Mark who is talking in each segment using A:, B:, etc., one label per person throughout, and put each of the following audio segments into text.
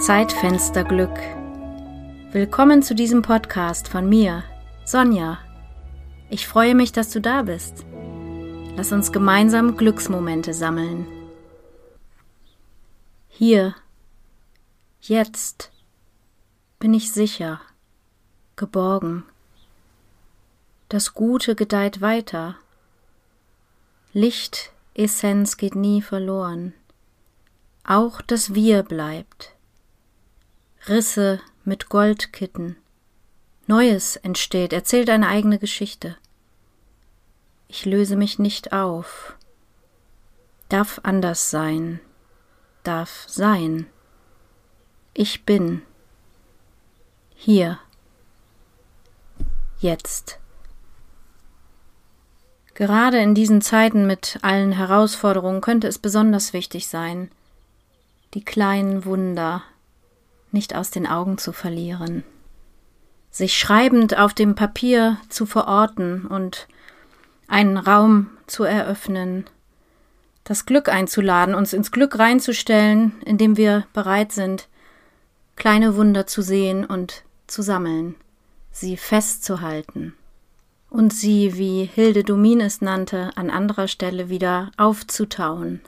A: Zeitfenster Glück. Willkommen zu diesem Podcast von mir, Sonja. Ich freue mich, dass du da bist. Lass uns gemeinsam Glücksmomente sammeln. Hier, jetzt bin ich sicher, geborgen. Das Gute gedeiht weiter. Licht, Essenz geht nie verloren. Auch das Wir bleibt. Risse mit Goldkitten. Neues entsteht, erzählt eine eigene Geschichte. Ich löse mich nicht auf. Darf anders sein. Darf sein. Ich bin. Hier. Jetzt. Gerade in diesen Zeiten mit allen Herausforderungen könnte es besonders wichtig sein, die kleinen Wunder nicht aus den Augen zu verlieren, sich schreibend auf dem Papier zu verorten und einen Raum zu eröffnen, das Glück einzuladen, uns ins Glück reinzustellen, indem wir bereit sind, kleine Wunder zu sehen und zu sammeln, sie festzuhalten und sie, wie Hilde Domin es nannte, an anderer Stelle wieder aufzutauen.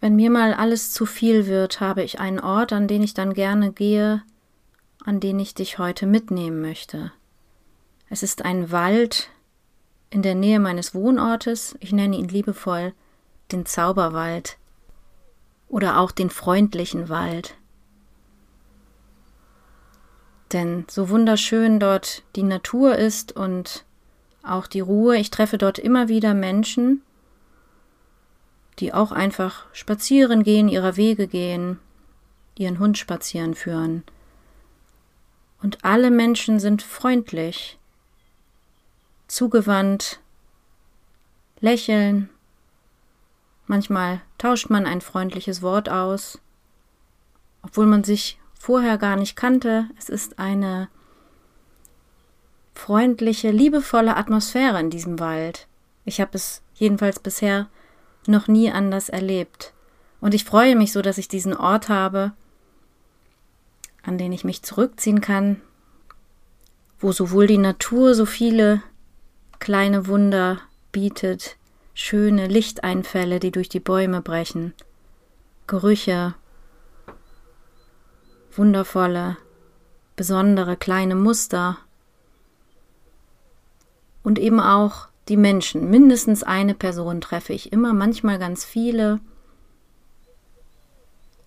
A: Wenn mir mal alles zu viel wird, habe ich einen Ort, an den ich dann gerne gehe, an den ich dich heute mitnehmen möchte. Es ist ein Wald in der Nähe meines Wohnortes, ich nenne ihn liebevoll den Zauberwald oder auch den freundlichen Wald. Denn so wunderschön dort die Natur ist und auch die Ruhe, ich treffe dort immer wieder Menschen, die auch einfach spazieren gehen, ihrer Wege gehen, ihren Hund spazieren führen. Und alle Menschen sind freundlich, zugewandt, lächeln. Manchmal tauscht man ein freundliches Wort aus, obwohl man sich vorher gar nicht kannte. Es ist eine freundliche, liebevolle Atmosphäre in diesem Wald. Ich habe es jedenfalls bisher noch nie anders erlebt. Und ich freue mich so, dass ich diesen Ort habe, an den ich mich zurückziehen kann, wo sowohl die Natur so viele kleine Wunder bietet, schöne Lichteinfälle, die durch die Bäume brechen, Gerüche, wundervolle, besondere kleine Muster und eben auch die Menschen. Mindestens eine Person treffe ich immer, manchmal ganz viele.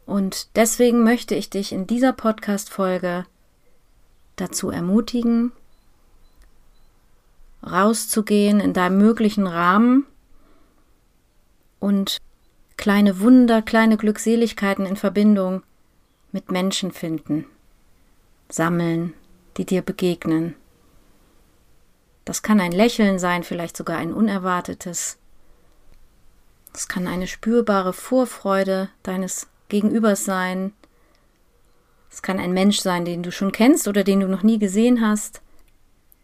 A: Und deswegen möchte ich dich in dieser Podcast-Folge dazu ermutigen, rauszugehen in deinem möglichen Rahmen und kleine Wunder, kleine Glückseligkeiten in Verbindung mit Menschen finden, sammeln, die dir begegnen. Das kann ein Lächeln sein, vielleicht sogar ein unerwartetes. Es kann eine spürbare Vorfreude deines Gegenübers sein. Es kann ein Mensch sein, den du schon kennst oder den du noch nie gesehen hast.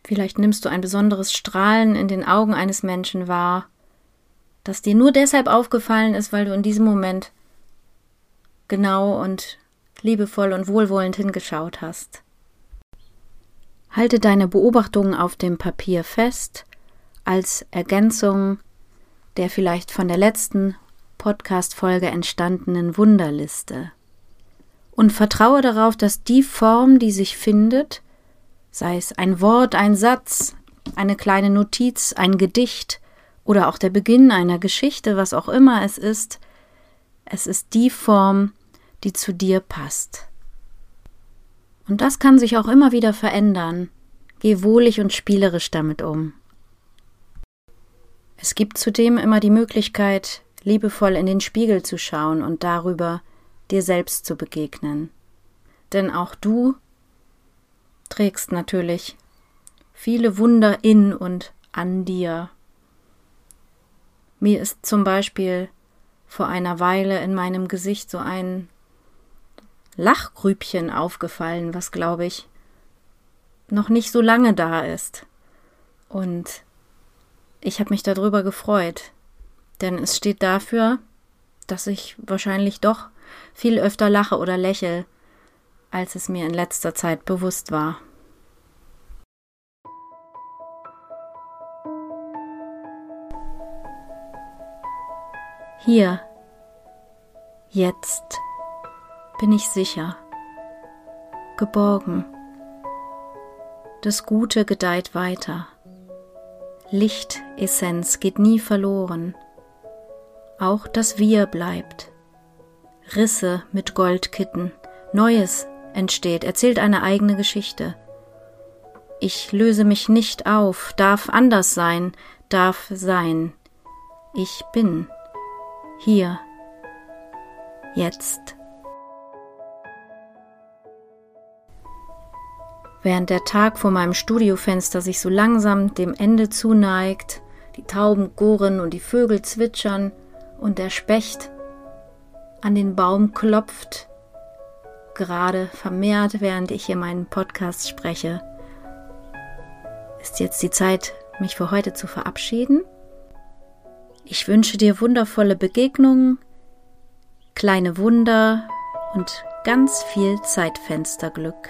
A: Vielleicht nimmst du ein besonderes Strahlen in den Augen eines Menschen wahr, das dir nur deshalb aufgefallen ist, weil du in diesem Moment genau und liebevoll und wohlwollend hingeschaut hast. Halte deine Beobachtungen auf dem Papier fest als Ergänzung der vielleicht von der letzten Podcast-Folge entstandenen Wunderliste. Und vertraue darauf, dass die Form, die sich findet, sei es ein Wort, ein Satz, eine kleine Notiz, ein Gedicht oder auch der Beginn einer Geschichte, was auch immer es ist, es ist die Form, die zu dir passt. Und das kann sich auch immer wieder verändern. Geh wohlig und spielerisch damit um. Es gibt zudem immer die Möglichkeit, liebevoll in den Spiegel zu schauen und darüber dir selbst zu begegnen. Denn auch du trägst natürlich viele Wunder in und an dir. Mir ist zum Beispiel vor einer Weile in meinem Gesicht so ein Lachgrübchen aufgefallen, was, glaube ich, noch nicht so lange da ist. Und ich habe mich darüber gefreut, denn es steht dafür, dass ich wahrscheinlich doch viel öfter lache oder lächel, als es mir in letzter Zeit bewusst war. Hier, jetzt bin ich sicher, geborgen. Das Gute gedeiht weiter. Lichtessenz geht nie verloren. Auch das Wir bleibt. Risse mit Goldkitten, Neues entsteht, erzählt eine eigene Geschichte. Ich löse mich nicht auf, darf anders sein, darf sein. Ich bin hier, jetzt. Während der Tag vor meinem Studiofenster sich so langsam dem Ende zuneigt, die Tauben gurren und die Vögel zwitschern und der Specht an den Baum klopft, gerade vermehrt, während ich hier meinen Podcast spreche, ist jetzt die Zeit, mich für heute zu verabschieden. Ich wünsche dir wundervolle Begegnungen, kleine Wunder und ganz viel Zeitfensterglück.